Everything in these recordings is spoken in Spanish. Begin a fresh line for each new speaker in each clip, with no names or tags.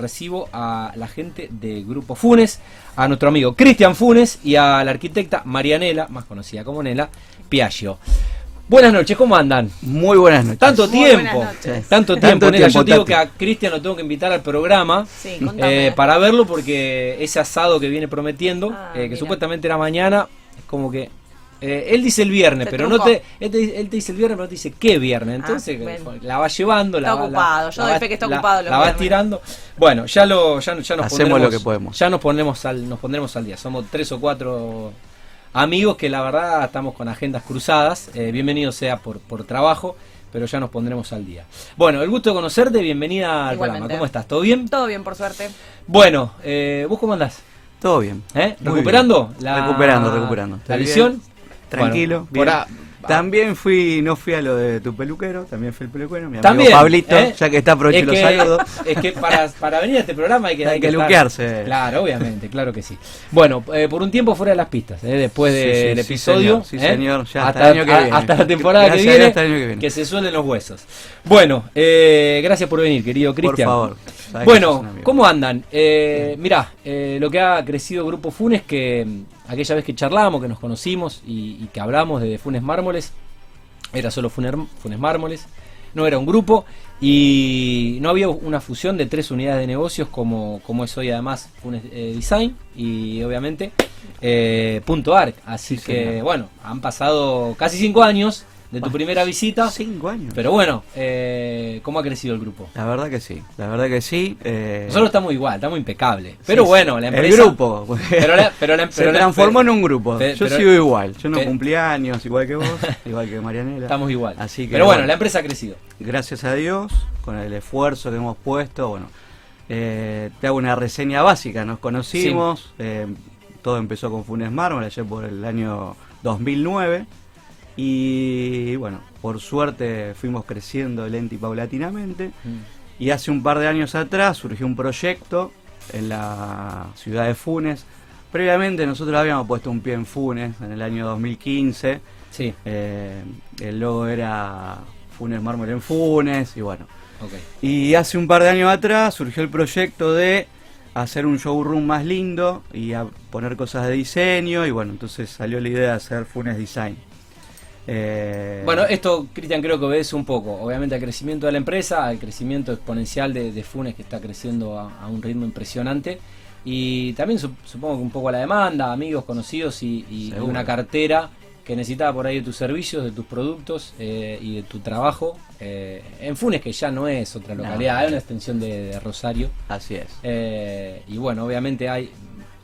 recibo a la gente de Grupo Funes, a nuestro amigo Cristian Funes y a la arquitecta Marianela, más conocida como Nela, Piaggio. Buenas noches, ¿cómo andan?
Muy buenas noches.
Tanto
Muy
tiempo,
noches.
tanto
Tanto
tiempo, Nela. Yo
tiempo,
te digo que a Cristian lo tengo que invitar al programa
Sí,
eh, para verlo porque ese asado que viene prometiendo,
Ah,
eh, que
mira.
supuestamente era mañana, es como que eh, él dice el viernes,
Se
pero no te, él, te, él te dice el viernes, pero no te dice qué viernes. Entonces
Ah, bueno.
la va llevando, la,
Está
va-
ocupado,
la,
yo
la
doy fe que está
la-
ocupado los
La vas tirando. Bueno, ya lo, ya, ya nos
Hacemos
pondremos,
lo que podemos.
Ya nos ponemos al, nos pondremos al día. Somos tres o cuatro amigos que la verdad estamos con agendas cruzadas. Eh, bienvenido sea por, por trabajo, pero ya nos pondremos al día. Bueno, el gusto de conocerte, bienvenida al
Igualmente.
programa. ¿Cómo estás? ¿Todo bien?
Todo bien, por suerte.
Bueno, eh, ¿vos cómo andás?
Todo bien.
¿Eh? ¿Recuperando?
bien. Recuperando, recuperando.
¿La lesión?
bien, Tranquilo.
Bueno, por
bien.
a-
También fui, no fui a lo de tu peluquero, también fui el peluquero, mi amigo
También,
Pablito,
¿eh?
ya que está aprovecho y
es
lo
que,
saludo.
es que para, para venir a este programa hay que,
Hay que
estar-
luquearse.
Claro, obviamente, claro que sí. Bueno, eh, por un tiempo fuera de las pistas, eh, después del
sí, sí,
episodio.
señor, sí, señor, ya hasta
hasta,
el año que viene.
hasta la temporada que viene,
hasta el año que viene.
se suelen los huesos. Bueno, eh, gracias por venir, querido
Por
Cristian.
favor. que sos
Bueno,
amigo.
¿cómo andan? Eh, mirá, eh, lo que ha crecido Grupo Funes, que aquella vez que charlábamos, que nos conocimos y, y que hablamos de Funes Mármoles, era solo Funer- Funes Mármoles, no era un grupo y no había una fusión de tres unidades de negocios como, como es hoy además Funes eh, Design y obviamente eh, Punto Arc. Así
Sí,
que
señor.
bueno, han pasado casi cinco años de tu primera visita,
Cinco años.
pero bueno, eh, ¿cómo ha crecido el grupo?
La verdad que sí, la verdad que sí. eh,
Nosotros estamos igual, estamos impecables. Pero
sí,
bueno, la
El
empresa.
grupo.
Pero la, pero la-
se
pero
transformó en un grupo.
pe-
Yo
pero-
sigo igual. Yo no
pe-
cumplí años, igual que vos, igual que Marianela.
Estamos igual.
Así que,
pero bueno,
bueno.
la empresa ha crecido.
gracias a Dios, con el esfuerzo que hemos puesto, bueno, eh, te hago una reseña básica. Nos conocimos, eh, todo empezó con Funes Mármol allá por el año 2009. Y bueno, por suerte fuimos creciendo lento y paulatinamente. Y hace un par de años atrás surgió un proyecto en la ciudad de Funes. Previamente nosotros habíamos puesto un pie en Funes en el año 2015.
Sí,
Eh, el logo era Funes Mármol en Funes y bueno. Y hace un par de años atrás surgió el proyecto de hacer un showroom más lindo y a poner cosas de diseño y bueno, entonces salió la idea de hacer Funes Design. Eh,
Bueno, esto, Cristian, creo que obedece un poco, obviamente, al crecimiento de la empresa, al crecimiento exponencial de, de Funes, que está creciendo a, a un ritmo impresionante. Y también sup- supongo que un poco a la demanda, amigos, conocidos y, una cartera que necesitaba por ahí de tus servicios, de tus productos eh, y de tu trabajo. eh, en Funes, que ya no es otra
No.
localidad, es una extensión de, de Rosario.
así es.
Eh, y bueno, obviamente hay,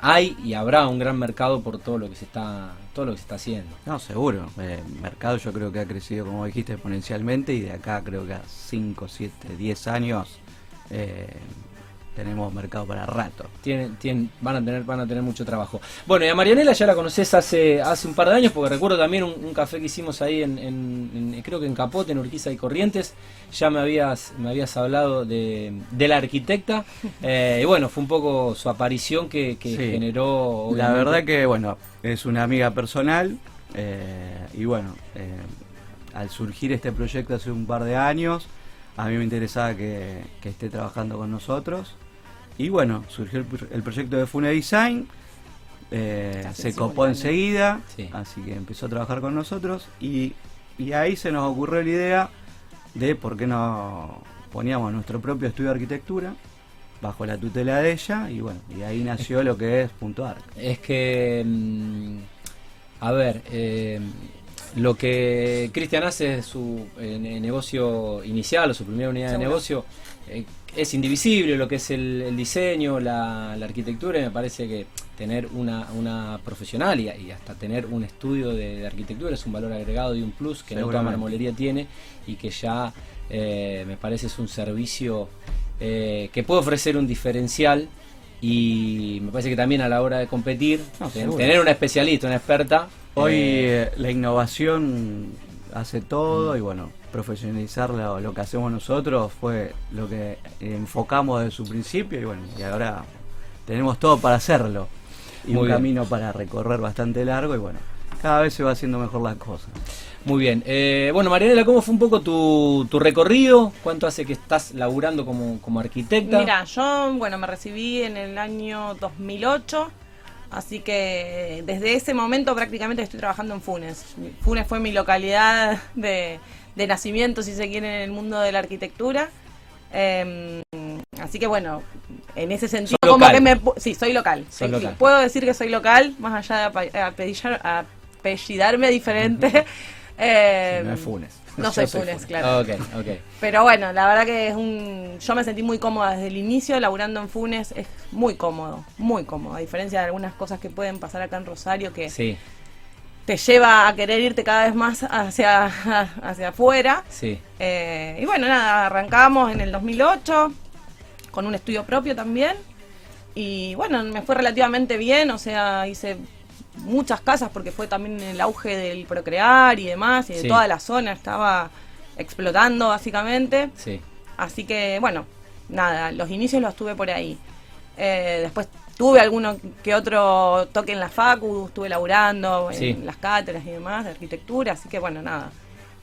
hay y habrá un gran mercado por todo lo que se está, todo lo que se está haciendo.
No, seguro. Eh, El mercado yo creo que ha crecido, como dijiste, exponencialmente y de acá creo que a 5, 7, 10 años eh, tenemos mercado para rato.
Tienen, tienen, van a tener, van a tener mucho trabajo. Bueno, y a Marianela ya la conoces hace, hace un par de años, porque recuerdo también un, un café que hicimos ahí en, en- en- creo que en Capote, en Urquiza y Corrientes. Ya me habías, me habías hablado de, de la arquitecta. eh, y bueno, fue un poco su aparición que, que
Sí.
generó.
La verdad que, bueno, es una amiga personal eh, y bueno, eh, al surgir este proyecto hace un par de años, a mí me interesaba que, que esté trabajando con nosotros. Y bueno, surgió el, pro- el proyecto de Fune Design, eh, se copó enseguida,
Sí.
así que empezó a trabajar con nosotros y, y ahí se nos ocurrió la idea de por qué no poníamos nuestro propio estudio de arquitectura bajo la tutela de ella y bueno, y ahí nació lo que es Punto Arc.
Es que, mm, a ver, eh, lo que Cristian hace su eh, ne- negocio inicial o su primera unidad de negocio. Es indivisible lo que es el, el diseño, la, la arquitectura, y me parece que tener una, una profesional y, y hasta tener un estudio de, de arquitectura es un valor agregado y un plus que no toda marmolería tiene y que ya eh, me parece es un servicio eh, que puede ofrecer un diferencial y me parece que también a la hora de competir,
No,
tener una especialista, una experta.
Hoy
eh,
la innovación hace todo y bueno, profesionalizar lo, lo que hacemos nosotros fue lo que enfocamos desde su principio y bueno, y ahora tenemos todo para hacerlo. Y
Muy
un
bien.
camino para recorrer bastante largo y bueno, cada vez se va haciendo mejor las cosas.
Muy bien. Eh, bueno, Marianela, ¿cómo fue un poco tu, tu, recorrido? ¿Cuánto hace que estás laburando como, como arquitecta?
Mira, yo, bueno, me recibí en el año 2008. Así que desde ese momento prácticamente estoy trabajando en Funes. Funes fue mi localidad de, de nacimiento, si se quiere, en el mundo de la arquitectura. Eh, así que bueno, en ese sentido, como que me. Sí, soy local. Local. Puedo decir que soy local, más allá de apellidarme diferente.
eh, no es Funes.
No soy Funes, claro.
Okay, okay.
Pero bueno, la verdad que es un. Yo me sentí muy cómoda desde el inicio, laburando en Funes es muy cómodo, muy cómodo. A diferencia de algunas cosas que pueden pasar acá en Rosario, que
sí
te lleva a querer irte cada vez más hacia, hacia afuera.
Sí.
Eh, y bueno, nada, arrancamos en el 2008 con un estudio propio también. Y bueno, me fue relativamente bien, o sea, hice muchas casas porque fue también el auge del procrear y demás, y de toda la zona estaba explotando básicamente.
Sí.
Así que bueno, nada, los inicios los tuve por ahí. Eh, después Tuve alguno que otro toque en la facu, estuve laburando en las cátedras y demás de arquitectura, así que bueno, nada.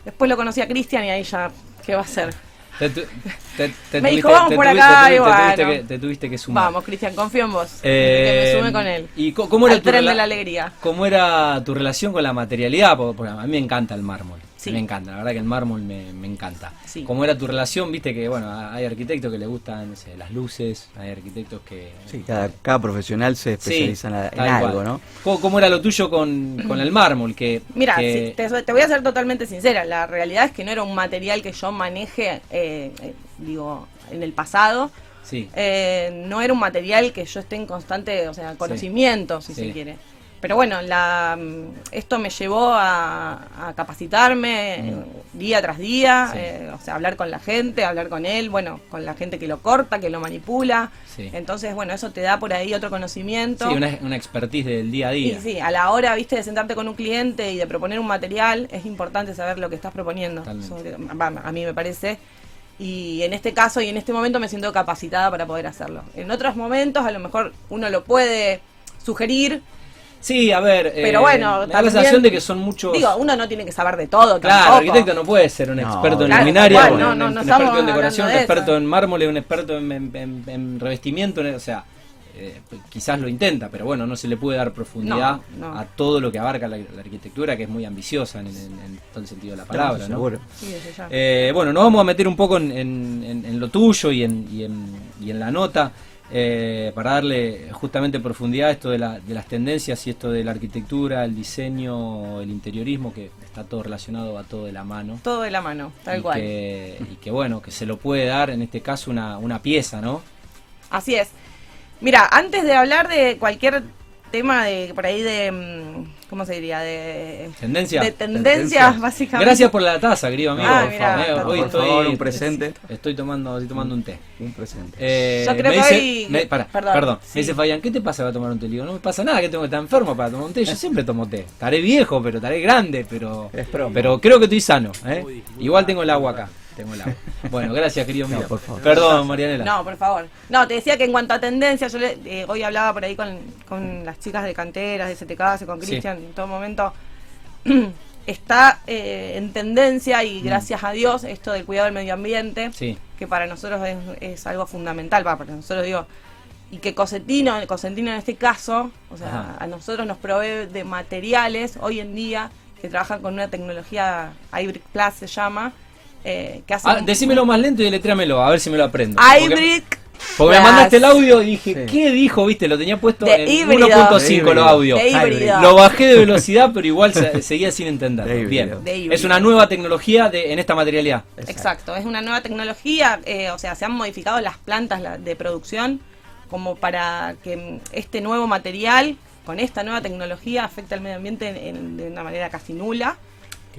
Después lo conocí a Cristian y ahí ya, ¿qué va a hacer? me dijo, vamos por acá bueno.
Te tuviste que sumar.
Vamos, Cristian, confío en vos. que me sume con él.
¿Y cómo era
tu tren de la alegría?
¿Cómo era tu relación con la materialidad? porque a mí me encanta el mármol. Me encanta, la verdad que el mármol me, encanta.
Sí.
¿Cómo era tu relación? Viste que, bueno, hay arquitectos que les gustan las luces, hay arquitectos que...
Sí, cada, profesional se especializa en, algo, ¿no?
¿Cómo, era lo tuyo con, el mármol? Que,
Mira, te, voy a ser totalmente sincera, la realidad es que no era un material que yo maneje, eh, eh, digo, en el pasado.
Sí.
Eh, no era un material que yo esté en constante, o sea, conocimiento, si se quiere. Pero bueno, la, esto me llevó a, capacitarme mm. día tras día, eh, o sea, hablar con la gente, hablar con él, bueno, con la gente que lo corta, que lo manipula. Entonces, bueno, eso te da por ahí otro conocimiento.
Sí, una, una expertise del día a día.
Y sí, a la hora, viste, de sentarte con un cliente y de proponer un material, es importante saber lo que estás proponiendo. a mí me parece. Y en este caso y en este momento me siento capacitada para poder hacerlo. En otros momentos, a lo mejor uno lo puede sugerir,
Sí, a ver.
Pero eh, bueno,
da la sensación de que son muchos.
Digo, uno no tiene que saber de todo.
Claro, el arquitecto no puede ser un experto en luminaria, un, experto en decoración, un experto en mármol, un experto en, revestimiento. O sea, eh, quizás lo intenta, pero bueno, no se le puede dar profundidad a todo lo que abarca la, arquitectura, que es muy ambiciosa en, todo el sentido de la palabra. ¿no? Eh, bueno, nos vamos a meter un poco en, lo tuyo y en, y en la nota. Eh, para darle justamente profundidad a esto de, la, de, las tendencias y esto de la arquitectura, el diseño, el interiorismo, que está todo relacionado, a todo de la mano.
Todo de la mano, tal
y
cual.
Que, y que bueno, que se lo puede dar en este caso una, una pieza, ¿no?
Así es. Mira, antes de hablar de cualquier tema de por ahí de mm, ¿cómo se diría? de
tendencia
de tendencias básicamente.
Gracias por la taza, querido amigo.
Ah,
por favor,
hoy estoy un presente.
Estoy tomando estoy tomando un té.
Un presente.
Eh,
Yo creo que hoy...
me, perdón. Me dice Fabián, ¿qué te pasa para tomar un té? digo, no me pasa nada, que tengo que estar enfermo para tomar un té. Yo siempre tomo té. Estaré viejo, pero estaré grande, pero pero creo que estoy sano, ¿eh? Igual tengo el agua acá. Tengo el agua. Bueno, gracias, querido mío. por favor. Perdón, Marianela.
No, por favor. No, te decía que en cuanto a tendencia, yo eh, hoy hablaba por ahí con, con, las chicas de canteras, de STK, con Cristian, en todo momento. está eh, en tendencia y mm. gracias a Dios esto del cuidado del medio ambiente, que para nosotros es, algo fundamental, para nosotros digo, y que Cosentino, Cosentino en este caso, o sea, a nosotros nos provee de materiales hoy en día que trabajan con una tecnología Hybrid Plus se llama, eh,
ah, decímelo más lento y deletréamelo, a ver si me lo aprendo.
Hybrid.
Porque, me mandaste el audio y dije, ¿qué dijo? Viste, lo tenía puesto en 1.5 los audios. Lo bajé de velocidad, pero igual seguía sin entender. Bien. Es una nueva tecnología de, en esta materialidad.
Exacto, es una nueva tecnología. Eh, o sea, se han modificado las plantas de producción como para que este nuevo material, con esta nueva tecnología, afecte al medio ambiente de una manera casi nula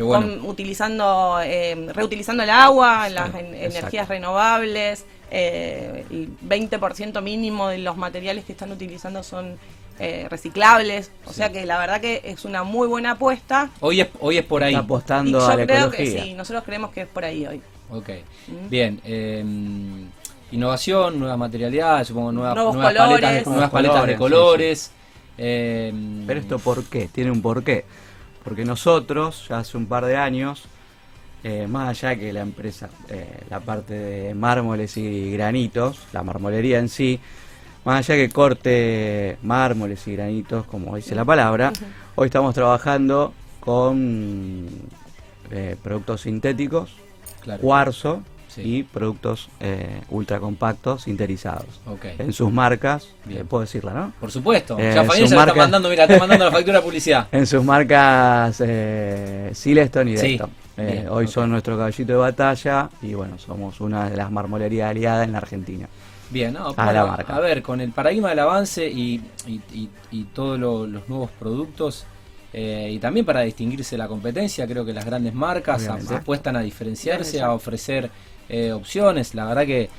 utilizando, eh, reutilizando el agua, las energías renovables, eh, el 20% mínimo de los materiales que están utilizando son eh, reciclables, o sea que la verdad que es una muy buena apuesta.
Hoy es, hoy es por ahí.
apostando yo a
creo que sí, nosotros creemos que es por ahí hoy.
Ok, ¿Mm? bien. Em, innovación, nueva materialidad, supongo nuevas,
nuevas
paletas, nuevas paletas de colores.
Em, Pero esto por qué, tiene un porqué. Porque nosotros ya hace un par de años, eh, más allá que la empresa, eh, la parte de mármoles y granitos, la marmolería en sí, más allá que corte mármoles y granitos, como dice la palabra, hoy estamos trabajando con eh, productos sintéticos,
Claro.
cuarzo
Sí.
y productos eh, ultra compactos sinterizados. En sus marcas,
Bien.
eh, puedo decirla, ¿no?
Por supuesto.
Eh,
ya Fabián ya le está mandando, mira, está mandando la factura de publicidad.
En sus marcas eh, Silestone y
Sí.
Decton. Eh,
Bien,
hoy son nuestro caballito de batalla y bueno, somos una de las marmolerías aliadas en la Argentina.
Bien, no,
A la marca.
a ver, con el paradigma del avance y, y, y- y todos lo- los nuevos productos, eh, y también para distinguirse de la competencia, creo que las grandes marcas apuestan a diferenciarse, a ofrecer eh, opciones. La verdad que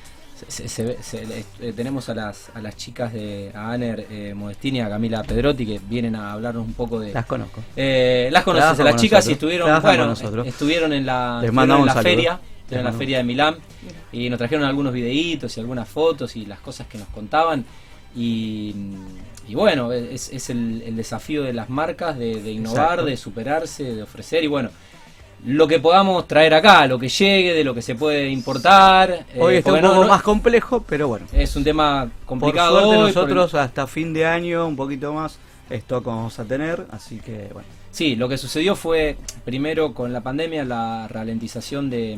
se- se ve- se- eh, tenemos a las, a las chicas de a Aner eh, Modestini y a Camila Pedrotti que vienen a hablarnos un poco de...
Las conozco.
Eh, las conoces, las
con
chicas y
nosotros.
estuvieron, bueno,
nosotros.
estuvieron en la,
Les
estuvieron
mandamos
en la
saludo.
feria, en la feria de Milán y nos trajeron algunos videitos y algunas fotos y las cosas que nos contaban y, y bueno, es, es el, el desafío de las marcas de, de innovar,
Exacto.
de superarse, de ofrecer y bueno, lo que podamos traer acá, lo que llegue, de lo que se puede importar. eh,
Hoy está un poco
no-
más complejo, pero bueno.
Es un tema
Por
complicado
suerte
hoy, por el-
nosotros hasta fin de año, un poquito más, stock vamos a tener, así que bueno.
Sí, lo que sucedió fue primero con la pandemia la ralentización de,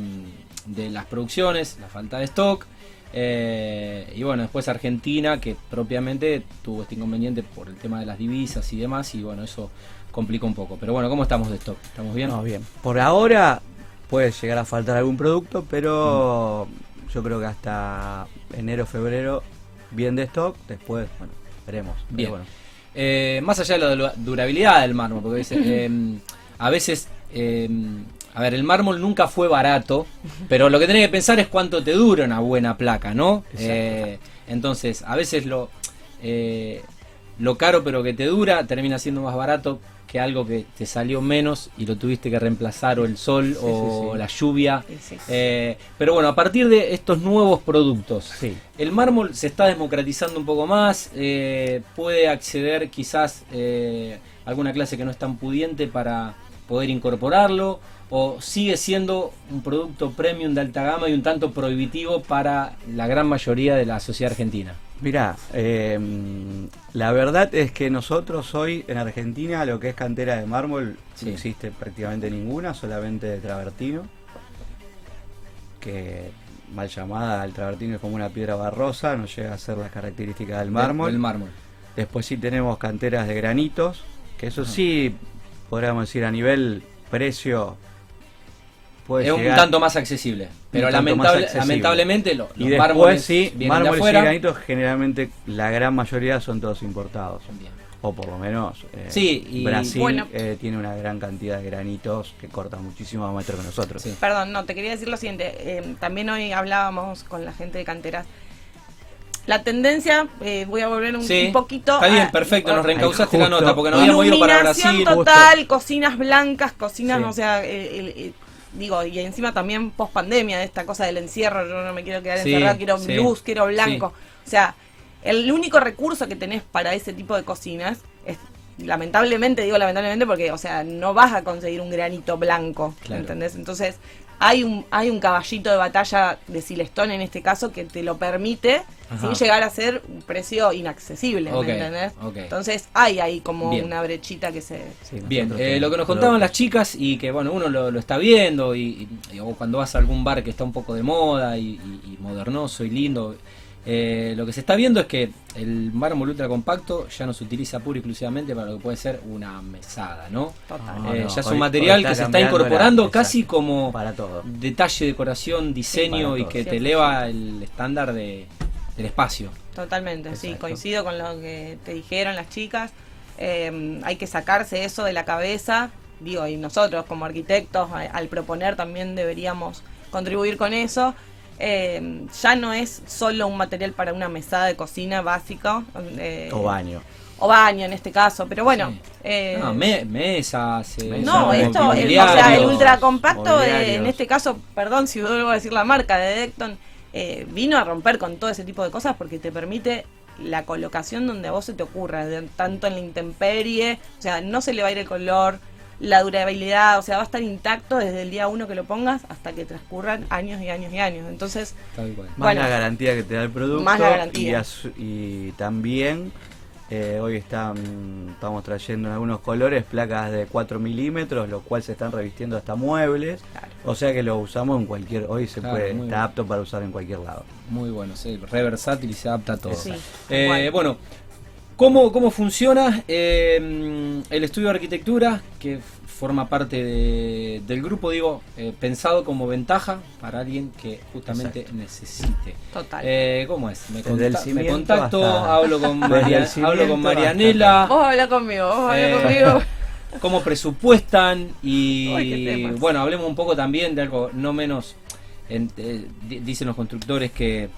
de las producciones, la falta de stock. Eh, y bueno, después Argentina, que propiamente tuvo este inconveniente por el tema de las divisas y demás. Y bueno, eso complicó un poco. Pero bueno, ¿cómo estamos de stock? ¿Estamos bien?
No, bien. Por ahora puede llegar a faltar algún producto, pero yo creo que hasta enero, febrero, bien de stock. Después, bueno, veremos.
Bien.
bueno.
Eh, más allá de la du- durabilidad del mármol, porque dice, eh, a veces, eh, a ver, el mármol nunca fue barato, pero lo que tenés que pensar es cuánto te dura una buena placa, ¿no? Eh, entonces, a veces lo, eh, lo caro pero que te dura termina siendo más barato que algo que te salió menos y lo tuviste que reemplazar o el sol o
sí,
la lluvia.
Sí.
Eh, pero bueno, a partir de estos nuevos productos, el mármol se está democratizando un poco más, eh, puede acceder quizás eh, alguna clase que no es tan pudiente para poder incorporarlo, o sigue siendo un producto premium de alta gama y un tanto prohibitivo para la gran mayoría de la sociedad argentina.
Mirá, eh, la verdad es que nosotros hoy en Argentina lo que es cantera de mármol
Sí.
no existe prácticamente ninguna, solamente de travertino, que mal llamada el travertino es como una piedra barrosa, no llega a ser las características del mármol.
Del mármol.
Después sí tenemos canteras de granitos, que eso
Ajá.
sí, podríamos decir a nivel precio, puede
es un tanto más accesible, pero lamentable-
accesible.
lamentablemente lo-
Y
los
después
mármoles
sí, mármoles y granitos generalmente la gran mayoría son todos importados.
Bien.
O por lo menos eh,
Sí, y-
Brasil
Bueno.
eh, tiene una gran cantidad de granitos que cortan muchísimo más metro que nosotros.
Sí.
Perdón, no, te quería decir lo siguiente. eh, también hoy hablábamos con la gente de canteras. La tendencia, eh, voy a volver un,
Sí,
un poquito.
Está bien,
a-
perfecto, nos
Ay,
reencausaste la nota porque nos habíamos ido para Brasil.
total, cocinas blancas, cocinas,
Sí.
o sea, el- el- digo, y encima también post pandemia, esta cosa del encierro, yo no me quiero quedar
Sí,
encerrada, quiero
sí,
luz, quiero blanco. O sea, el único recurso que tenés para ese tipo de cocinas es lamentablemente digo lamentablemente porque o sea no vas a conseguir un granito blanco
Claro.
¿entendés? entonces hay un hay un caballito de batalla de Silestone en este caso que te lo permite
Ajá.
sin llegar a ser un precio inaccesible ¿me entendés? entonces hay ahí como
Bien.
una brechita que se
Sí,
Bien, eh, lo que nos contaban las chicas y que bueno, uno lo, lo está viendo y, y- o cuando vas a algún bar que está un poco de moda y, y- y modernoso y lindo, eh, lo que se está viendo es que el mármol ultra compacto ya no se utiliza pura y exclusivamente para lo que puede ser una mesada, ¿no?
total
Eh,
no,
ya es un material que se está
la-
incorporando
exacto,
casi como
para todo.
detalle, decoración, diseño y
todo.
que te
100%.
eleva el estándar de, del espacio.
Totalmente, sí, coincido con lo que te dijeron las chicas. Eh, hay que sacarse eso de la cabeza, digo, y nosotros como arquitectos a- al proponer también deberíamos contribuir con eso. Eh, ya no es solo un material para una mesada de cocina básico. eh,
O baño.
o baño en este caso, pero bueno.
Sí.
eh,
No, me- mesas, eh,
no, esto, el, o sea, el ultra compacto, eh, en este caso, perdón si vuelvo a decir la marca de Decton, eh, vino a romper con todo ese tipo de cosas porque te permite la colocación donde a vos se te ocurra, de- tanto en la intemperie, o sea, no se le va a ir el color, la durabilidad, o sea, va a estar intacto desde el día uno que lo pongas hasta que transcurran años y años y años. Entonces,
Más bueno, la garantía que te da el producto.
Más la garantía.
Y, también eh, hoy están, estamos trayendo en algunos colores placas de 4 milímetros, lo cual se están revistiendo hasta muebles. O sea que lo usamos en cualquier. Hoy se puede, está apto para usar en cualquier lado.
Muy bueno, sí, re versátil y se adapta a todo. Eh, bueno, ¿Cómo, cómo funciona eh, el estudio de arquitectura que forma parte del grupo, digo, eh, pensado como ventaja para alguien que justamente necesite?
Total.
Eh, ¿Cómo es? Me, contacto, hablo con, hablo con Marianela.
Vos habla conmigo, vos habla conmigo.
¿Cómo presupuestan? Y bueno, hablemos un poco también de algo no menos, dicen los constructores que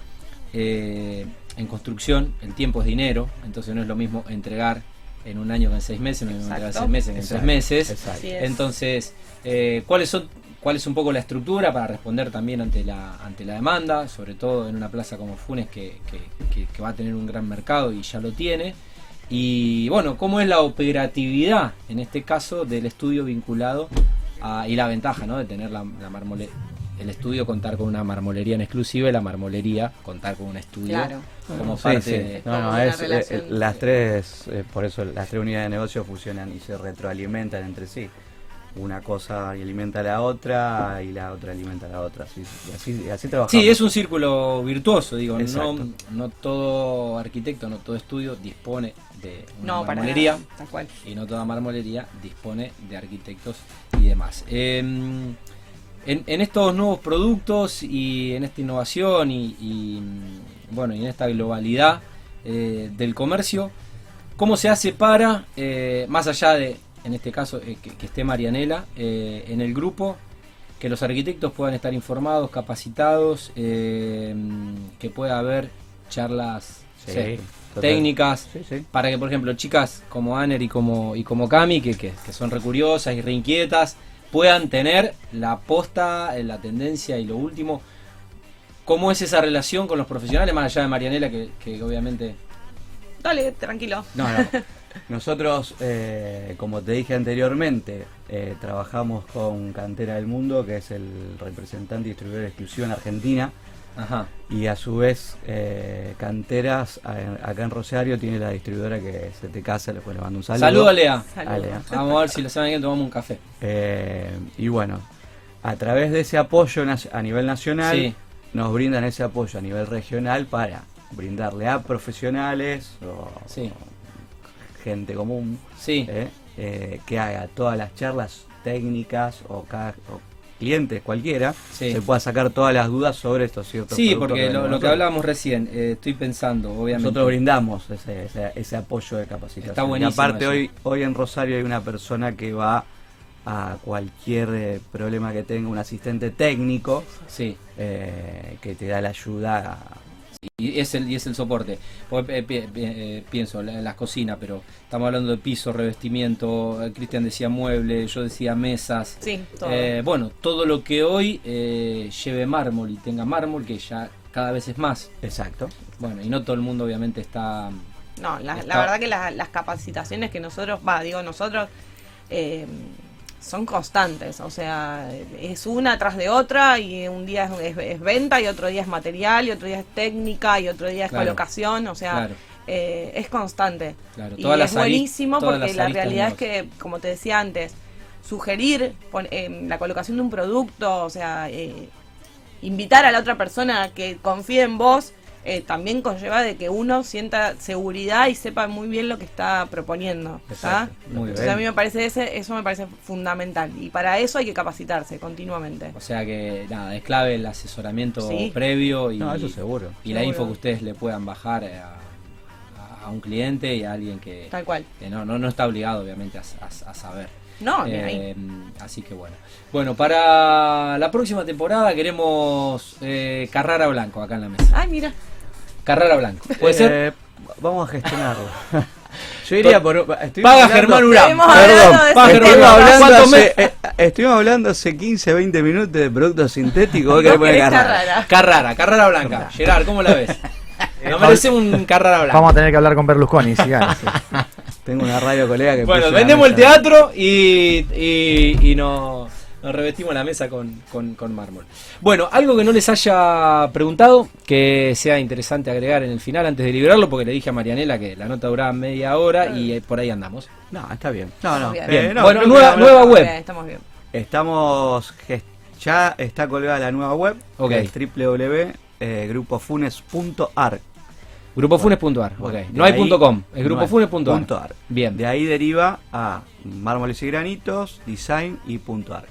en construcción el tiempo es dinero, entonces no es lo mismo entregar en un año que en seis meses, no es lo mismo entregar en seis meses que en tres meses. Entonces, eh, ¿cuáles son cuál es un poco la estructura para responder también ante la ante la demanda, sobre todo en una plaza como Funes que, que, va a tener un gran mercado y ya lo tiene. Y bueno, ¿cómo es la operatividad en este caso del estudio vinculado a, y la ventaja ¿no? de tener la, la el estudio contar con una marmolería en exclusiva y la marmolería contar con un estudio como parte
No, no, es, eh, las tres, eh, por eso las tres unidades de negocio fusionan y se retroalimentan entre sí. Una cosa alimenta a la otra y la otra alimenta a la otra. Así, así, así trabajamos.
Sí, es un círculo virtuoso, digo. No, no todo arquitecto, no todo estudio dispone de una marmolería. Y no toda marmolería dispone de arquitectos y demás. Eh, en, estos nuevos productos y en esta innovación y, bueno y en esta globalidad eh, del comercio, ¿cómo se hace para, eh, más allá de, en este caso, eh, que, esté Marianela en el grupo, que los arquitectos puedan estar informados, capacitados, que pueda haber charlas técnicas, para que, por ejemplo, chicas como Aner y como, y como Cami, que, que, que son recuriosas y reinquietas, puedan tener la posta, la tendencia y lo último. ¿Cómo es esa relación con los profesionales, más allá de Marianela, que, obviamente...
Dale, tranquilo.
No, no. Nosotros, eh, como te dije anteriormente, eh, trabajamos con Cantera del Mundo, que es el representante y distribuidor exclusivo en Argentina y a su vez, eh, Canteras, acá en Rosario, tiene la distribuidora que se te casa, le mando un saludo.
Saludo a Lea. Vamos a ver si la semana que tomamos un café.
Eh, y bueno, a través de ese apoyo a nivel nacional, nos brindan ese apoyo a nivel regional para brindarle a profesionales o, gente común eh, que haga todas las charlas técnicas o, o clientes cualquiera se pueda sacar todas las dudas sobre estos ciertos
Sí, porque lo, que hablábamos recién, eh, estoy pensando, obviamente.
Nosotros brindamos ese, apoyo de capacitación. Está buenísimo. Y aparte, hoy, hoy en Rosario hay una persona que va a cualquier eh, problema que tenga un asistente técnico
sí.
Eh, que te da la ayuda
y es el, y es el soporte. Eh, eh, pienso en las cocinas, pero estamos hablando de piso, revestimiento, eh, Cristian decía mueble, yo decía mesas.
Sí,
bueno, todo lo que hoy lleve mármol y tenga mármol, que ya cada vez es más.
Exacto.
Bueno, y no todo el mundo obviamente está...
No, la, verdad que las capacitaciones que nosotros, va, digo nosotros... Eh, son constantes, o sea, es una tras de otra y un día es, venta y otro día es material y otro día es técnica y otro día es colocación, o sea, eh, es constante. y es buenísimo porque la realidad es que, como te decía antes, sugerir eh, la colocación de un producto, o sea, eh, invitar a la otra persona que confíe en vos eh, también conlleva de que uno sienta seguridad y sepa muy bien lo que está proponiendo. Muy a mí me parece ese, eso me parece fundamental y para eso hay que capacitarse continuamente.
O sea que nada, es clave el asesoramiento previo y,
eso seguro.
y la info que ustedes le puedan bajar a, un cliente y a alguien que,
Tal cual.
no, no, está obligado obviamente a, saber.
No, eh,
Así que bueno. Bueno, para la próxima temporada queremos eh, Carrara Blanco acá en la mesa.
Ay, mira.
Carrara Blanco. ¿Puede ser? Eh,
vamos a gestionarlo. Yo iría por.
Paga Germán Urán.
Perdón, paga estuvimos, hablando hace, eh, estuvimos hablando hace 15, 20 minutos de productos sintéticos.
No, Carrara.
Carrara, Carrara Blanca. Gerard, ¿cómo la ves? No merece un Carrara Blanca.
Vamos a tener que hablar con Berlusconi, si
Tengo una radio colega que
Bueno, vendemos el teatro y, y, y nos, nos revestimos la mesa con, con- con mármol. Bueno, algo que no les haya preguntado, que sea interesante agregar en el final antes de liberarlo, porque le dije a Marianela que la nota duraba media hora y eh, por ahí andamos.
No, está bien. No, no.
Bien.
eh,
Bien.
no,
Bueno, nueva- web.
Bien, estamos bien.
Estamos. Ya está colgada la nueva web.
Ok.
que es www.grupofunes.ar.
Grupofunes.ar, ok. No
de
hay
ahí-
punto .com, es grupofunes.ar. Bien.
De ahí deriva a mármoles y granitos, design y punto ar.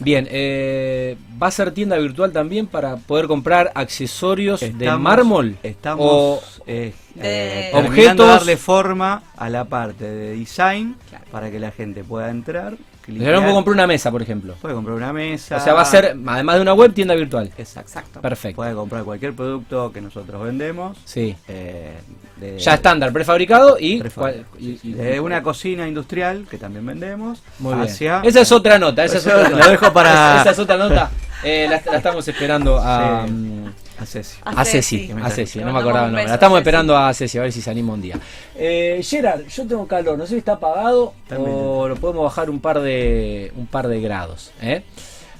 Bien, eh, ¿va a ser tienda virtual también para poder comprar accesorios de mármol?
Estamos
O-
eh,
De-
eh, terminando
Objetos.
de darle forma a la parte de design
Claro.
para que la gente pueda entrar.
Yo puedo comprar una mesa, por ejemplo.
puede comprar una mesa.
O sea, va a ser, además de una web, tienda virtual.
Exacto.
Exacto.
Perfecto.
Puede comprar cualquier producto que nosotros vendemos.
Sí.
eh, de-
Ya estándar, prefabricado y,
Prefabricado.
cual- y- y-
de una cocina industrial que también vendemos.
Muy bien. Esa es otra nota, esa es otra
lo
nota.
dejo para-
Esa es otra nota. Eh, la, la estamos esperando a,
Sí.
mm,
a Ceci.
A
a Ceci. A Ceci, no me acordaba el nombre. La estamos esperando a Ceci, a ver si se anima un día. Eh, Gerard, yo tengo calor, no sé si está apagado
También.
o lo podemos bajar un par de, un par de grados. ¿eh?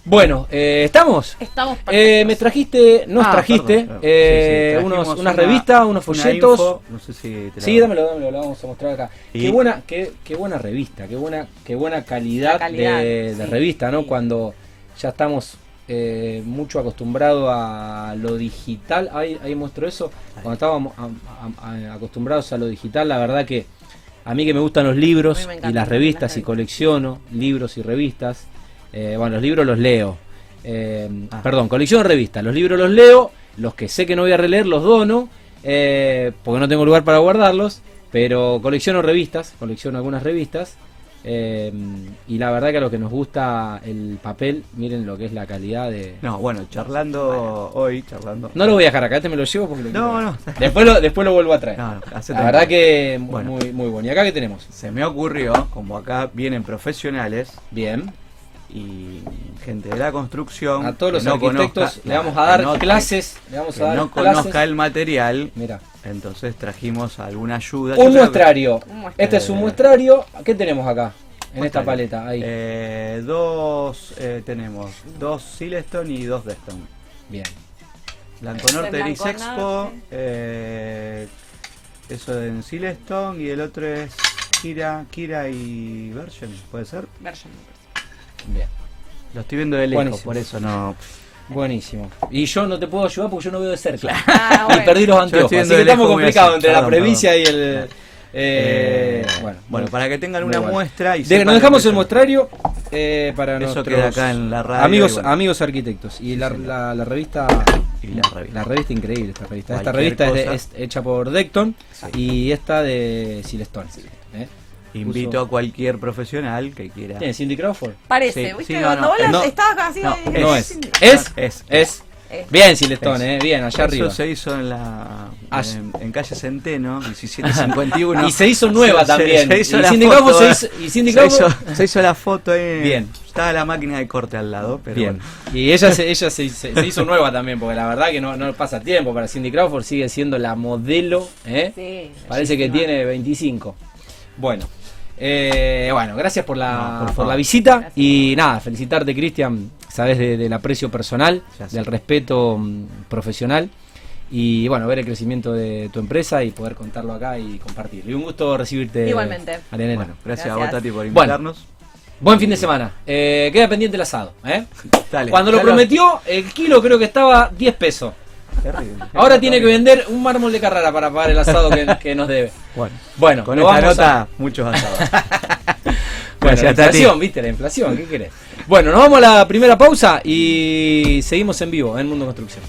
Bueno, eh, ¿estamos?
Estamos
Eh, me trajiste, nos
Ah,
trajiste
perdón,
eh,
Sí, sí,
unos, unas
una-
revistas, unos folletos.
info, no sé si te la-
Sí, dámelo, dámelo, lo vamos a mostrar acá.
Y-
Qué buena, qué, qué buena revista, qué buena, qué buena calidad, de, de
sí,
revista, ¿no?
sí.
Cuando ya estamos eh, mucho acostumbrados a lo digital. Ahí, ahí muestro eso. Cuando estábamos a- a- a- acostumbrados a lo digital, la verdad que a mí que me gustan los libros y las
las
revistas y colecciono libros y revistas. eh, bueno, los libros los leo. Eh,
Ah.
Perdón, colecciono revistas. Los libros los leo. Los que sé que no voy a releer los dono. eh, porque no tengo lugar para guardarlos. Pero colecciono revistas. Colecciono algunas revistas. Eh, y la verdad que a los que nos gusta el papel, miren lo que es la calidad de...
No, bueno, charlando hoy, charlando.
No lo voy a dejar acá, este me lo llevo porque lo
No, no.
Después lo, después lo vuelvo a traer.
No, no, hacete
la verdad que
Bueno.
muy, muy bueno. ¿Y acá qué tenemos?
Se me ocurrió, como acá vienen profesionales
Bien.
y gente de la construcción.
A todos los
no
arquitectos
conozca-
le vamos a dar clases. Le vamos a dar
no
clases.
conozca el material,
Mira,
entonces trajimos alguna ayuda.
Un
que-
muestrario.
Un muestrario.
Este es un muestrario. ¿Qué tenemos acá? En esta paleta. Ahí.
Eh, dos, eh, tenemos dos Silestone y dos Deston.
Bien.
Blanco
Este
Norte
Blanco
Expo,
Norte.
eh, eso en Silestone y el otro es Kira, Kira y Version, ¿puede ser?
Version.
Bien.
Lo estoy viendo de lejos,
Buenísimo.
por eso no.
Buenísimo. Y yo no te puedo ayudar porque yo no veo de cerca.
Ah,
Y perdí los anteojos. Así que estamos complicados entre la provincia y el. eh, bueno,
bueno, para que tengan una
bueno.
muestra y
De- nos dejamos el muestrario eh, para
Eso
nuestros
queda acá en la radio
amigos,
bueno.
amigos arquitectos. Y la, la- la revista.
Y la revista.
La revista increíble, esta revista. Esta revista es, de- es hecha por Decton
Sí.
y esta de Silestone. ¿eh?
Invito
Puso-
a cualquier profesional que quiera.
¿Tiene Cindy Crawford?
Parece,
Sí,
¿viste?
sí, no,
Cuando
no,
no.
estabas así.
No,
de-
No
Es.
es. Es.
Es.
Es.
Es.
Bien, Silestone, eh, bien, allá arriba.
Eso se hizo en la
Ah,
en, en calle Centeno, 1751.
Y se hizo nueva
Se-
también.
Se, hizo
y
la
Cindy
foto,
Crawford se
eh.
hizo, y Cindy
Se
Crawford-
hizo, se hizo la foto ahí.
Bien.
Estaba la máquina de corte al lado, pero
Bien.
bueno.
Y ella, se, ella se, se- se hizo nueva también, porque la verdad que no, no pasa tiempo para Cindy Crawford, sigue siendo la modelo, ¿eh?
Sí,
Parece que tiene 25. Bueno, eh, bueno, gracias por la,
No, por
la visita
Gracias.
y nada, felicitarte Cristian, sabes de- del aprecio personal, del respeto mm, profesional y bueno, ver el crecimiento de tu empresa y poder contarlo acá y compartirlo. Y un gusto recibirte.
Igualmente.
Bueno, gracias, a vos Tati por
Bueno.
invitarnos.
Buen fin de semana. Eh, queda pendiente el asado. ¿eh?
Dale,
Cuando lo
dale.
prometió, el kilo creo que estaba 10 pesos.
Terrible.
Ahora tiene que vender un mármol de Carrara para pagar el asado que, que nos debe.
Bueno,
Bueno,
con esta
a-
nota, muchos asados.
Bueno, la inflación, viste, la inflación, ¿qué querés? Bueno, nos vamos a la primera pausa y seguimos en vivo en Mundo Construcción.